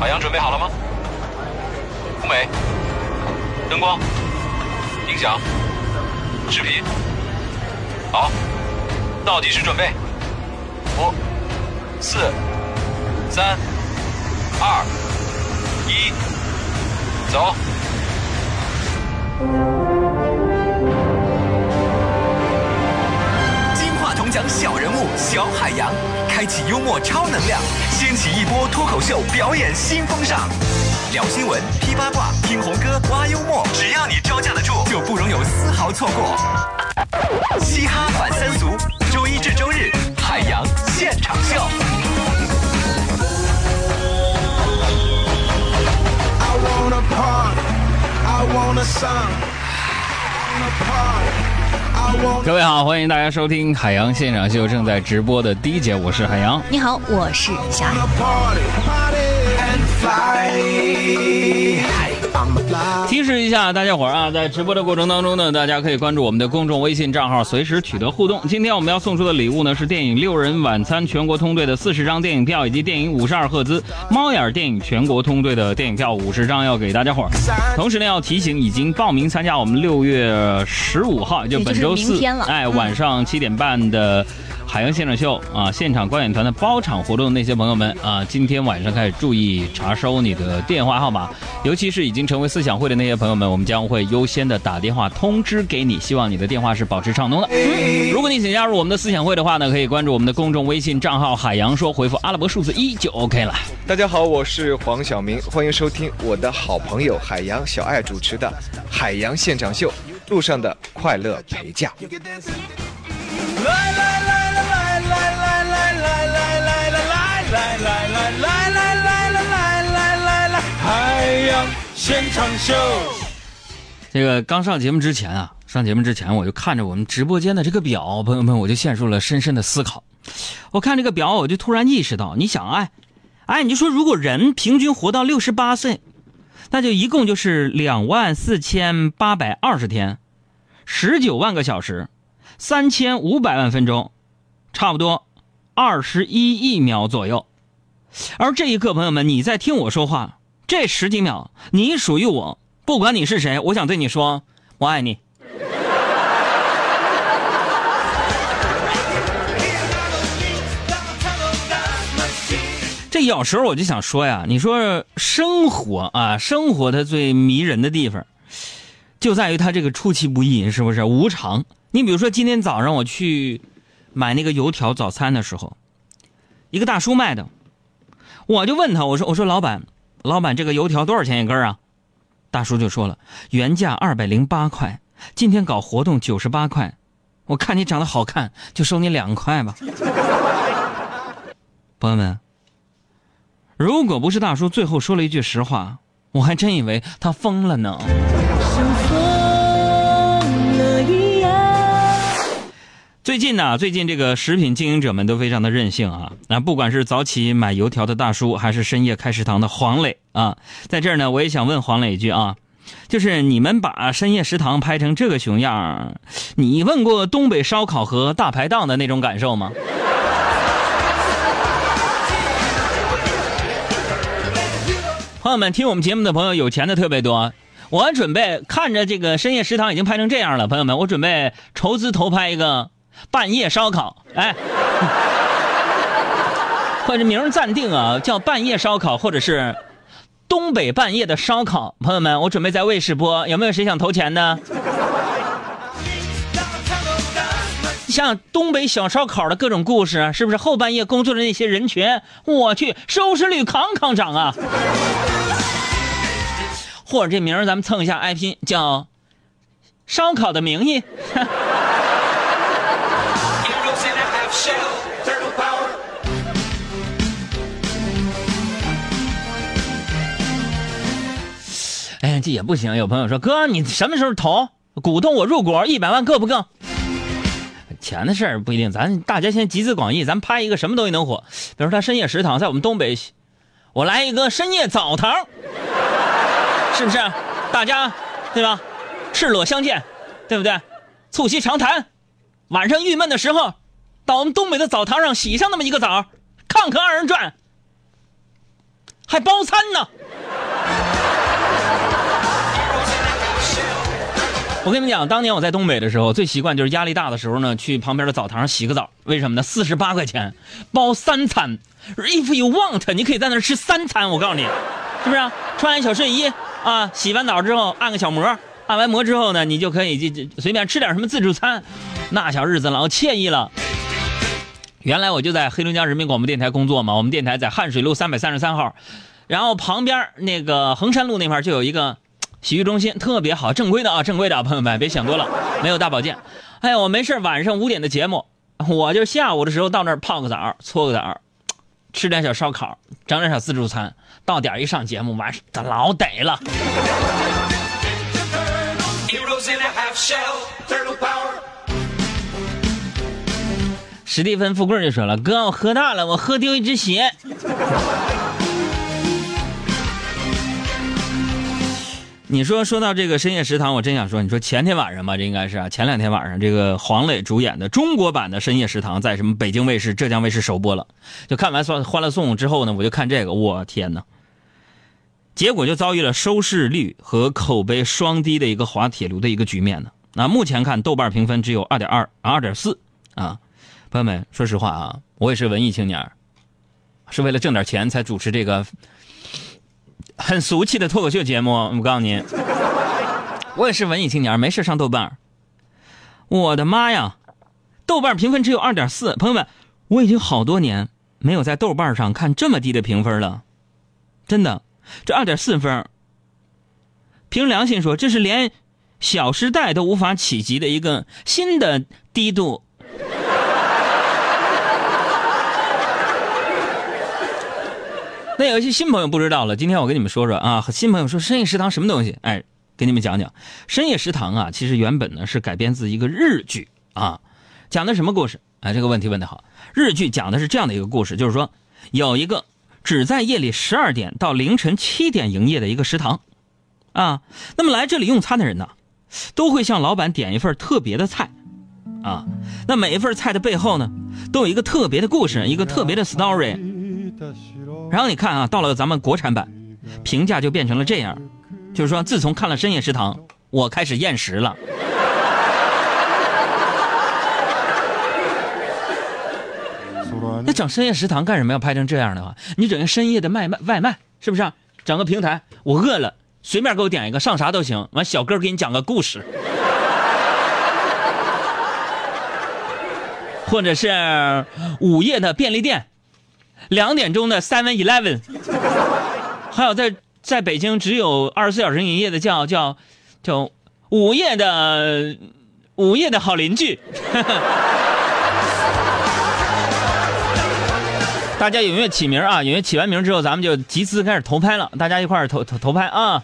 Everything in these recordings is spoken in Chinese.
海洋准备好了吗？舞美、灯光、音响、视频，好，倒计时准备，五、四、三、二、一，走。讲小人物小海洋，开启幽默超能量，掀起一波脱口秀表演新风尚。聊新闻、批八卦、听红歌、挖幽默，只要你招架得住，就不容有丝毫错过。嘻哈反三俗，周一至周日，海洋现场秀。I wanna party, I want a song. I wanna party, 各位好，欢迎大家收听海洋现场秀正在直播的第一节，我是海洋。你好，我是小爱。提示一下大家伙儿啊，在直播的过程当中呢，大家可以关注我们的公众微信账号，随时取得互动。今天我们要送出的礼物呢是电影《六人晚餐》全国通兑的四十张电影票，以及电影五十二赫兹猫眼电影全国通兑的电影票五十张，要给大家伙儿。同时呢，要提醒已经报名参加我们六月十五号，也就是本周四哎，嗯晚上七点半的。海洋现场秀啊，现场观演团的包场活动，那些朋友们啊，今天晚上开始注意查收你的电话号码，尤其是已经成为思想会的那些朋友们，我们将会优先的打电话通知给你，希望你的电话是保持畅通的。如果你想加入我们的思想会的话呢，可以关注我们的公众微信账号“海洋说”，回复阿拉伯数字一就 OK 了。大家好，我是黄晓明，欢迎收听我的好朋友海洋小爱主持的《海洋现场秀》，路上的快乐陪驾。海洋现场秀。这个刚上节目之前啊，上节目之前我就看着我们直播间的这个表，朋友们，我就陷入了深深的思考。我看这个表，我就突然意识到，你想，哎，哎，你就说如果人平均活到六十八岁，那就一共就是两万四千八百二十天，十九万个小时，三千五百万分钟，差不多二十一亿秒左右。而这一刻，朋友们，你在听我说话，这十几秒，你属于我，不管你是谁，我想对你说，我爱你。这有时候我就想说呀，你说生活啊，生活它最迷人的地方，就在于它这个出其不意，是不是无常？你比如说今天早上我去买那个油条早餐的时候，一个大叔卖的，我就问他，我说我说老板，老板这个油条多少钱一根啊？大叔就说了，原价二百零八块，今天搞活动九十八块。我看你长得好看，就收你两块吧。朋友们，如果不是大叔最后说了一句实话，我还真以为他疯了呢。最近呢，最近这个食品经营者们都非常的任性啊！那，不管是早起买油条的大叔，还是深夜开食堂的黄磊啊，在这儿呢，我也想问黄磊一句啊，就是你们把深夜食堂拍成这个熊样儿，你问过东北烧烤和大排档的那种感受吗？朋友们，听我们节目的朋友，有钱的特别多。我准备看着这个深夜食堂已经拍成这样了，朋友们，我准备筹资投拍一个半夜烧烤，哎，或者名暂定啊，叫半夜烧烤，或者是东北半夜的烧烤。朋友们，我准备在卫视播，有没有谁想投钱的？像东北小烧烤的各种故事，是不是后半夜工作的那些人群？我去，收视率扛扛涨啊！或者这名儿咱们蹭一下 IP，，叫“烧烤的名义”。也不行。有朋友说：“哥，你什么时候投？鼓动我入股一百万够不够？”钱的事儿不一定，咱大家先集思广益，咱拍一个什么东西能火？比如他深夜食堂在我们东北，我来一个深夜澡堂，是不是？大家对吧？赤裸相见，对不对？促膝长谈，晚上郁闷的时候，到我们东北的澡堂上洗上那么一个澡，看看二人转。还包餐呢。我跟你们讲，当年我在东北的时候，最习惯就是压力大的时候呢，去旁边的澡堂洗个澡。为什么呢？四十八块钱包三餐，If you want，你可以在那儿吃三餐。我告诉你，是不是、穿完小睡衣啊，洗完澡之后按个小摩，按完摩之后呢，你就可以就就随便吃点什么自助餐，那小日子老惬意了。原来我就在黑龙江人民广播电台工作嘛，我们电台在汉水路三百三十三号，然后旁边那个衡山路那块就有一个洗浴中心，特别好，正规的啊，正规的啊，朋友们别想多了，没有大保健。哎呀，我没事晚上五点的节目，我就下午的时候到那儿泡个澡，搓个澡，吃点小烧烤，整点小自助餐，到点一上节目，完这老得了。史蒂芬·富贵就说了：“哥，我喝大了，我喝丢一只鞋。”你说说到这个深夜食堂，我真想说，你说前天晚上吧，这应该是啊，前两天晚上，这个黄磊主演的中国版的深夜食堂在什么北京卫视、浙江卫视首播了。就看完《欢欢乐颂》之后呢，我就看这个，我天哪！结果就遭遇了收视率和口碑双低的一个滑铁卢的一个局面呢。那目前看，豆瓣评分只有二点二、二点四啊。朋友们，说实话啊，我也是文艺青年，是为了挣点钱才主持这个很俗气的脱口秀节目。我告诉您，我也是文艺青年，没事上豆瓣。我的妈呀，豆瓣评分只有二点四，朋友们，我已经好多年没有在豆瓣上看这么低的评分了，真的，这二点四分，凭良心说，这是连《小时代》都无法企及的一个新的低度。那有一些新朋友不知道了，今天我跟你们说说啊。新朋友说深夜食堂什么东西？哎，给你们讲讲。深夜食堂啊，其实原本呢是改编自一个日剧啊，讲的什么故事？哎，这个问题问得好。日剧讲的是这样的一个故事，就是说有一个只在夜里十二点到凌晨七点营业的一个食堂啊。那么来这里用餐的人呢，都会向老板点一份特别的菜啊。那每一份菜的背后呢，都有一个特别的故事，一个特别的 story。然后你看啊，到了咱们国产版，评价就变成了这样，就是说，自从看了《深夜食堂》，我开始厌食了。那整深夜食堂干什么要拍成这样的话？你整个深夜的卖卖外卖，是不是、啊？整个平台，我饿了，随便给我点一个，上啥都行。完，小哥给你讲个故事，或者是午夜的便利店。两点钟的 Seven Eleven，还有在在北京只有二十四小时营业的叫叫叫午夜的午夜的好邻居。大家踊跃起名啊！踊跃起完名之后，咱们就集资开始投拍了，大家一块儿投投投拍啊！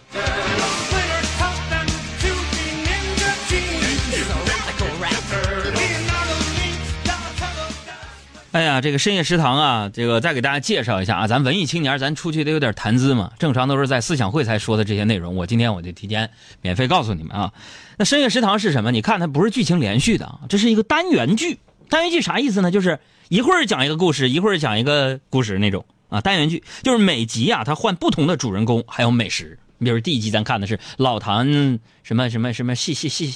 哎呀，这个深夜食堂啊，这个再给大家介绍一下啊，咱文艺青年，咱出去得有点谈资嘛。正常都是在思想会才说的这些内容，我今天我就提前免费告诉你们啊。那深夜食堂是什么？你看它不是剧情连续的啊，这是一个单元剧。单元剧啥意思呢？就是一会儿讲一个故事，一会儿讲一个故事那种啊。单元剧就是每集啊，它换不同的主人公，还有美食。你比如第一集咱看的是老谭什么什么什么蟹蟹蟹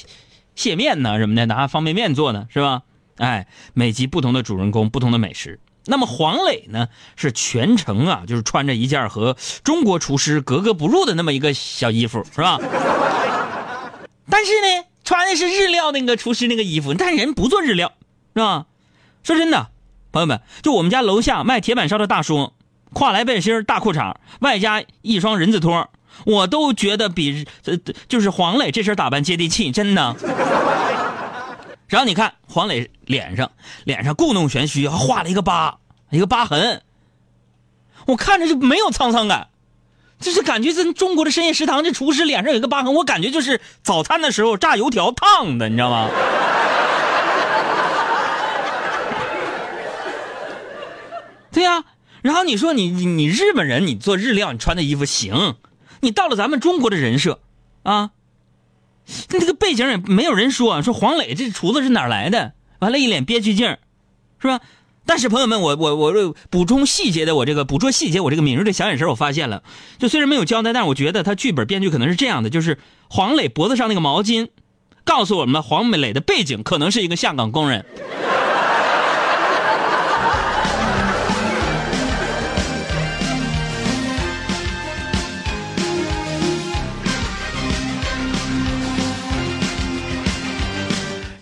蟹面呢什么的，拿方便面做的是吧？哎，每集不同的主人公，不同的美食。那么黄磊呢，是全程啊，就是穿着一件和中国厨师格格不入的那么一个小衣服，是吧？但是呢，穿的是日料那个厨师那个衣服，但人不做日料，是吧？说真的，朋友们，就我们家楼下卖铁板烧的大叔，跨来背心、大裤衩，外加一双人字拖，我都觉得比呃就是黄磊这身打扮接地气，真的。然后你看黄磊脸上，脸上故弄玄虚，还画了一个疤，一个疤痕。我看着就没有沧桑感，就是感觉咱中国的深夜食堂这厨师脸上有一个疤痕，我感觉就是早餐的时候炸油条烫的，你知道吗？对呀、然后你说你你你日本人，你做日料，你穿的衣服行，你到了咱们中国的人设，啊。那这个背景也没有人说说黄磊这厨子是哪来的，完了，一脸憋屈劲儿，是吧？但是朋友们，我我我补充细节的，我这个捕捉细节，我这个敏锐的小眼神，我发现了，就虽然没有交代，但是我觉得他剧本编剧可能是这样的，就是黄磊脖子上那个毛巾，告诉我们黄磊的背景可能是一个下岗工人。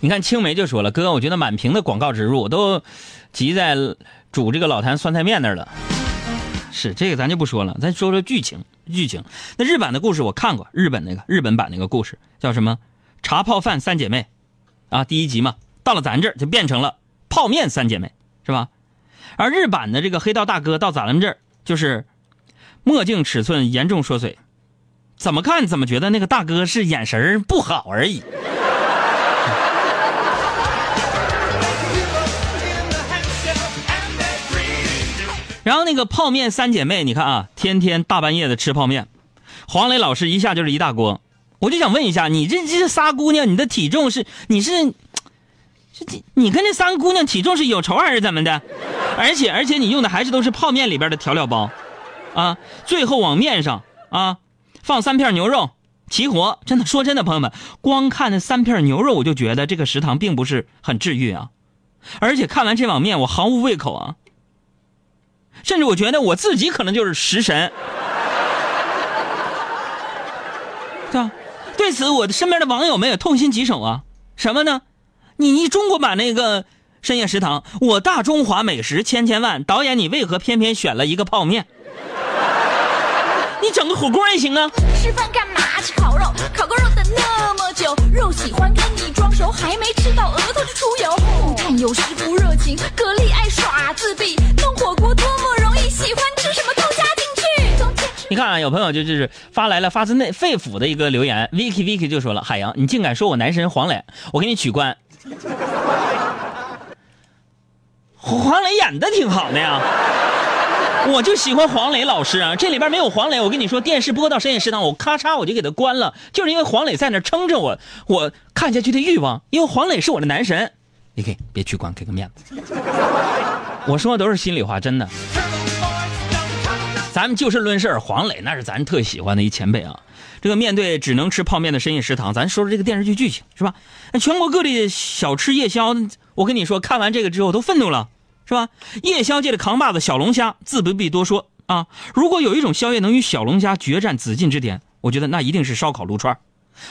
你看青梅就说了，哥，我觉得满屏的广告植入都集在煮这个老坛酸菜面那儿了。是这个咱就不说了，咱说说剧情。剧情那日版的故事我看过，日本那个日本版那个故事叫什么？茶泡饭三姐妹，啊，第一集嘛，到了咱这儿就变成了泡面三姐妹，是吧？而日版的这个黑道大哥到咱们这儿就是墨镜尺寸严重缩水，怎么看怎么觉得那个大哥是眼神不好而已。然后那个泡面三姐妹，你看啊，天天大半夜的吃泡面，黄磊老师一下就是一大锅。我就想问一下，你这这仨姑娘，你的体重是你是，是这你跟这三个姑娘体重是有仇还是怎么的？而且而且你用的还是都是泡面里边的调料包，啊，最后往面上啊放三片牛肉，齐活。真的说真的，朋友们，光看那三片牛肉，我就觉得这个食堂并不是很治愈啊。而且看完这碗面，我毫无胃口啊。甚至我觉得我自己可能就是食神，对吧？对此，我的身边的网友们也痛心疾首啊！什么呢？你你中国版那个深夜食堂，我大中华美食千千万，导演你为何偏偏选了一个泡面？你整个火锅也行啊！吃饭干嘛？吃烤肉，烤个肉等那么久，肉喜欢跟你装熟，还没吃到额头就出油。木炭有时不热情，蛤蜊爱耍自闭，弄火锅多么容易，喜欢吃什么都加进去。你看啊，有朋友就就是发来了发自内肺腑的一个留言，Vicky Vicky 就说了：“海洋，你竟敢说我男神黄磊，我给你取关。”黄磊演的挺好的呀，我就喜欢黄磊老师啊。这里边没有黄磊，我跟你说，电视播到深夜食堂，我咔嚓我就给他关了，就是因为黄磊在那撑着我，我看下去的欲望。因为黄磊是我的男神，你可以别取关，给个面子。我说的都是心里话，真的。咱们就事论事，黄磊那是咱特喜欢的一前辈啊。这个面对只能吃泡面的深夜食堂，咱说说这个电视剧剧情是吧？全国各地的小吃夜宵，我跟你说，看完这个之后都愤怒了，是吧？夜宵界的扛把子小龙虾，自不必多说啊。如果有一种宵夜能与小龙虾决战紫禁之巅，我觉得那一定是烧烤撸串。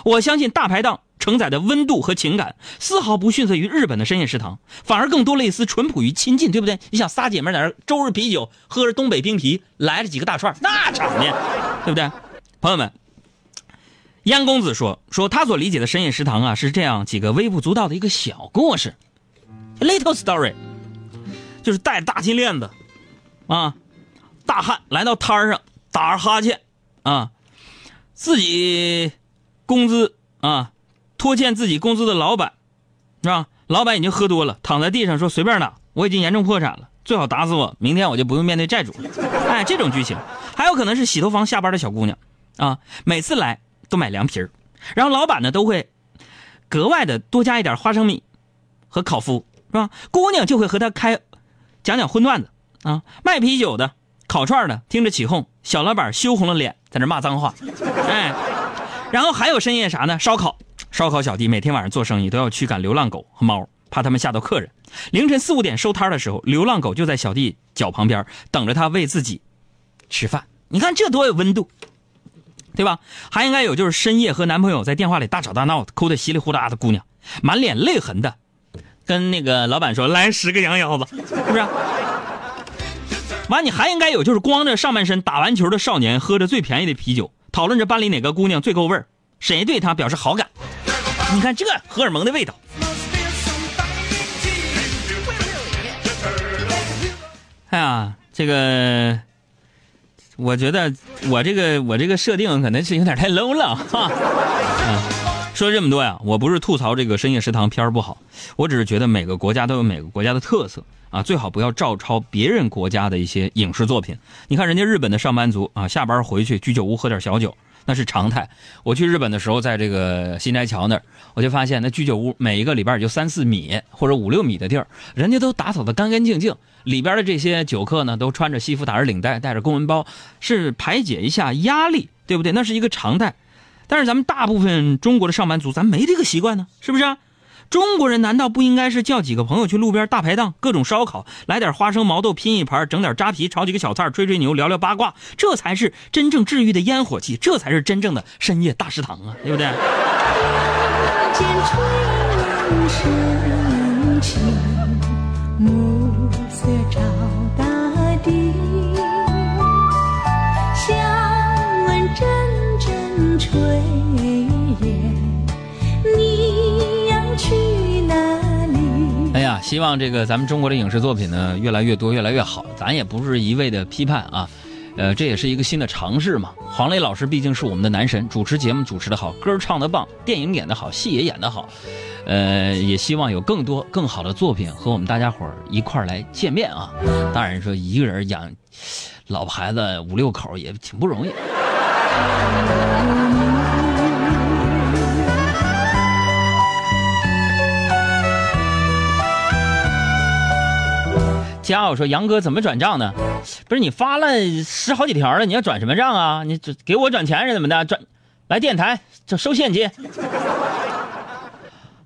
我相信大排档承载的温度和情感，丝毫不逊色于日本的深夜食堂，反而更多了一丝淳朴与亲近，对不对？你想仨姐妹在那儿周日啤酒，喝着东北冰啤，来了几个大串，那场面，对不对？朋友们，燕公子说说他所理解的深夜食堂啊，是这样几个微不足道的一个小故事，little story，就是戴大金链子，啊，大汉来到摊上打哈欠，啊，自己工资啊，拖欠自己工资的老板，是吧？老板已经喝多了，躺在地上说随便打，我已经严重破产了，最好打死我，明天我就不用面对债主了。哎，这种剧情，还有可能是洗头房下班的小姑娘，啊，每次来都买凉皮儿，然后老板呢都会格外的多加一点花生米和烤麸，是吧？姑娘就会和他开讲讲荤段子啊，卖啤酒的、烤串的听着起哄，小老板羞红了脸，在那骂脏话，哎。然后还有深夜啥呢？烧烤，烧烤小弟每天晚上做生意都要驱赶流浪狗和猫，怕他们吓到客人。凌晨四五点收摊的时候，流浪狗就在小弟脚旁边等着他喂自己吃饭。你看这多有温度，对吧？还应该有就是深夜和男朋友在电话里大吵大闹，哭得稀里糊涂的姑娘，满脸泪痕的，跟那个老板说来十个羊腰子，是不是？完，你还应该有就是光着上半身打完球的少年，喝着最便宜的啤酒。讨论着班里哪个姑娘最够味儿，谁对她表示好感？你看这荷尔蒙的味道。哎呀，这个，我觉得我这个我这个设定可能是有点太 low 了哈。啊，说了这么多呀，我不是吐槽这个深夜食堂片儿不好，我只是觉得每个国家都有每个国家的特色啊，最好不要照抄别人国家的一些影视作品。你看人家日本的上班族啊，下班回去居酒屋喝点小酒。那是常态。我去日本的时候，在这个新斋桥那儿，我就发现那居酒屋每一个里边也就三四米或者五六米的地儿，人家都打扫的干干净净。里边的这些酒客呢，都穿着西服，打着领带，带着公文包，是排解一下压力，对不对？那是一个常态。但是咱们大部分中国的上班族，咱没这个习惯呢，是不是啊？中国人难道不应该是叫几个朋友去路边大排档，各种烧烤，来点花生毛豆拼一盘，整点扎啤，炒几个小菜，吹吹牛，聊聊八卦，这才是真正治愈的烟火气，这才是真正的深夜大食堂啊，对不对？希望这个咱们中国的影视作品呢越来越多，越来越好。咱也不是一味的批判啊，呃，这也是一个新的尝试嘛。黄磊老师毕竟是我们的男神，主持节目主持的好，歌唱的棒，电影演的好，戏也演得好。呃，也希望有更多更好的作品和我们大家伙儿一块儿来见面啊。当然说一个人养老婆孩子五六口也挺不容易。家我说：“杨哥怎么转账呢？不是你发了十好几条了，你要转什么账啊？你这给我转钱是怎么的？转来电台就收现金。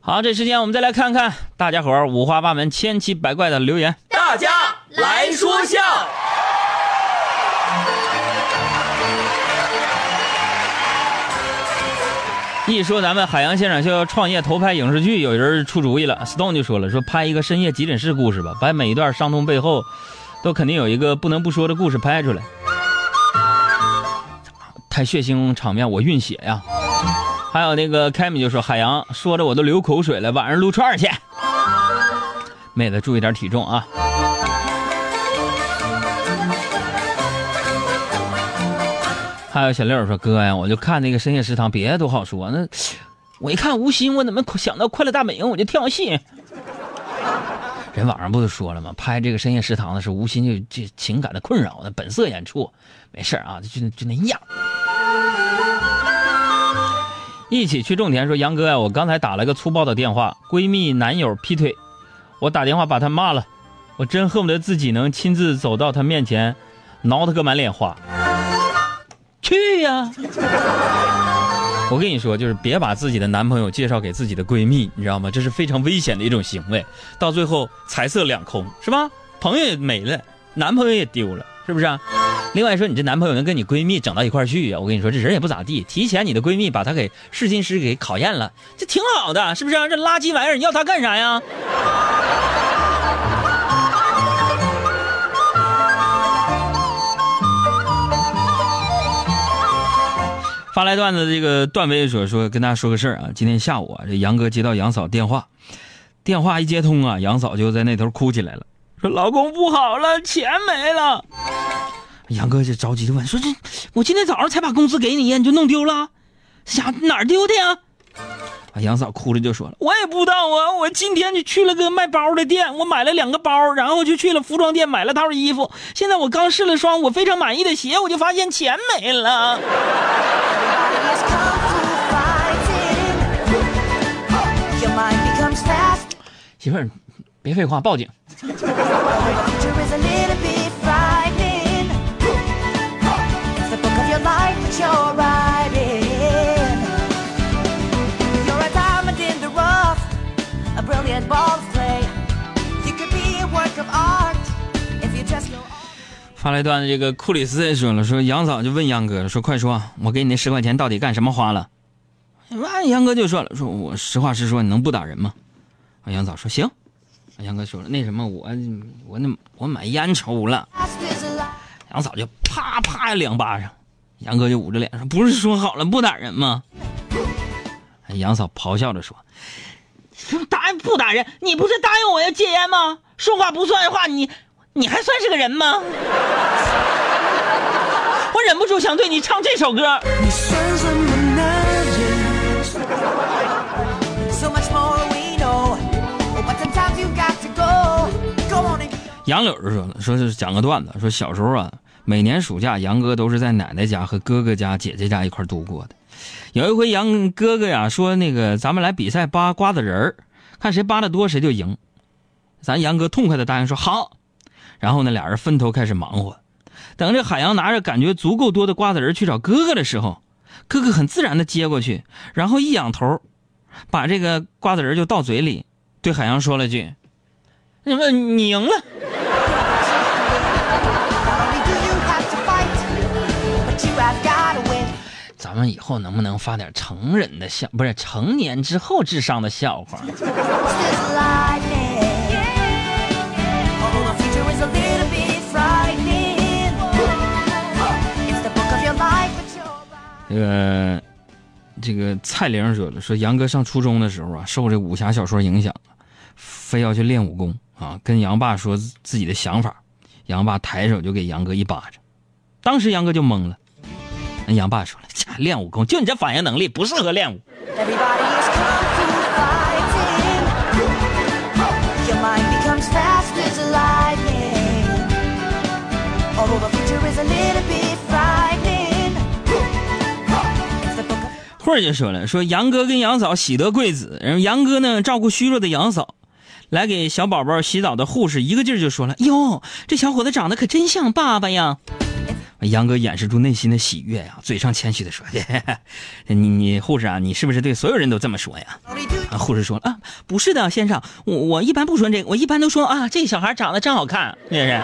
好，这时间我们再来看看大家伙五花八门、千奇百怪的留言。大家来说笑。一说咱们海洋现场秀要创业投拍影视剧，有人出主意了。Stone 就说了，说拍一个深夜急诊室故事吧，把每一段伤痛背后，都肯定有一个不能不说的故事拍出来。太血腥场面，我晕血呀！还有那个凯米就说，海洋说着我都流口水了，晚上撸串去。妹子注意点体重啊！还有小六说：“哥呀，我就看那个深夜食堂，别的都好说，那我一看吴昕，我怎么想到快乐大本营，我就跳戏。人网上不都说了吗？拍这个深夜食堂的是吴昕，就这情感的困扰的本色演出，没事啊，就就那样。一起去种田说：杨哥呀，我刚才打了个粗暴的电话，闺蜜男友劈腿，我打电话把他骂了，我真恨不得自己能亲自走到他面前，挠他个满脸花。”我跟你说，就是别把自己的男朋友介绍给自己的闺蜜，你知道吗？这是非常危险的一种行为，到最后财色两空，是吧？朋友也没了，男朋友也丢了，是不是？另外说，你这男朋友能跟你闺蜜整到一块去呀？我跟你说，这人也不咋地。提前你的闺蜜把他给试金石给考验了，这挺好的，是不是啊？这垃圾玩意儿，你要他干啥呀？发来段子，这个段威说说跟大家说个事儿啊，今天下午啊，这杨哥接到杨嫂电话，电话一接通啊，杨嫂就在那头哭起来了，说老公不好了，钱没了。杨哥就着急的问，说这我今天早上才把工资给你，你就弄丢了？想哪儿丢的呀？啊，杨嫂哭着就说了，我也不知道啊，我今天就去了个卖包的店，我买了两个包，然后就去了服装店买了套衣服，现在我刚试了双我非常满意的鞋，我就发现钱没了。媳妇儿，别废话，报警。发来段，这个库里斯也说了，说杨嫂就问杨哥说：“快说，我给你那十块钱到底干什么花了？”完，杨哥就说了：“说我实话实说，你能不打人吗？”啊，杨嫂说：“行。”杨哥说了：“那什么，我我那我买烟抽了。”杨嫂就啪啪两巴掌，杨哥就捂着脸说：“不是说好了不打人吗？”杨嫂咆哮着说：“打不打人？你不是答应我要戒烟吗？说话不算话，你你还算是个人吗？我忍不住想对你唱这首歌。杨柳就说了说是讲个段子说小时候啊每年暑假杨哥都是在奶奶家和哥哥家姐姐家一块度过的。有一回杨哥哥呀说那个咱们来比赛扒瓜子仁儿看谁扒的多谁就赢。咱杨哥痛快的答应说好。然后呢俩人分头开始忙活。等这海洋拿着感觉足够多的瓜子仁去找哥哥的时候，哥哥很自然的接过去，然后一仰头，把这个瓜子仁就倒嘴里，对海洋说了句：“你们你赢了。”咱们以后能不能发点成人的笑，不是成年之后智商的笑话？这个这个蔡玲说了，说杨哥上初中的时候啊，受这武侠小说影响，非要去练武功啊，跟杨爸说自己的想法，杨爸抬手就给杨哥一巴掌，当时杨哥就懵了。那杨爸说了，练武功就你这反应能力不适合练武。儿就说了，说杨哥跟杨嫂喜得贵子，然后杨哥呢照顾虚弱的杨嫂，来给小宝宝洗澡的护士一个劲儿就说了，哟，这小伙子长得可真像爸爸呀。杨哥掩饰住内心的喜悦呀，嘴上谦虚的说：“嘿嘿嘿你你护士啊，你是不是对所有人都这么说呀啊，护士说：“啊，不是的，先生，我我一般不说这个，我一般都说啊，这小孩长得真好看，是不是？”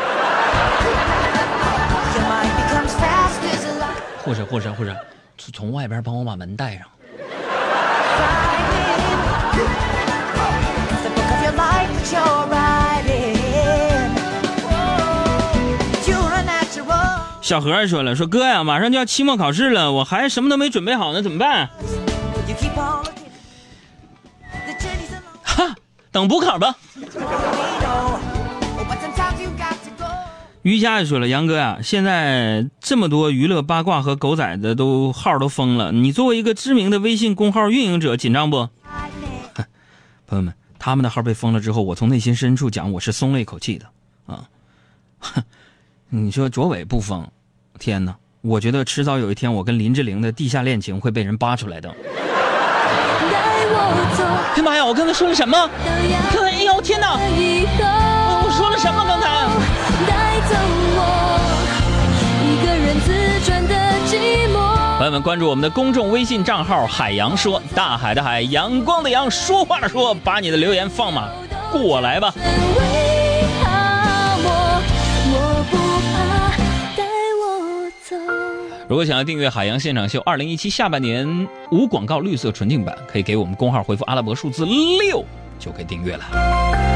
护士，护士，护士，从外边帮我把门带上。小何说了，说哥呀，马上就要期末考试了，我还什么都没准备好呢，怎么办？哈，等补考吧。瑜伽也说了，杨哥呀、现在这么多娱乐八卦和狗仔的都号都封了，你作为一个知名的微信公号运营者，紧张不？朋友们，他们的号被封了之后，我从内心深处讲，我是松了一口气的啊。哼，你说卓伟不封，天哪！我觉得迟早有一天，我跟林志玲的地下恋情会被人扒出来的。哎妈呀！我刚才说了什么？哎呦天哪！我说了什么朋友们，关注我们的公众微信账号“海洋说”，大海的海，阳光的阳，说话的说，把你的留言放马过来吧。如果想要订阅《海洋现场秀》二零一七下半年无广告绿色纯净版，可以给我们公号回复阿拉伯数字六就可以订阅了。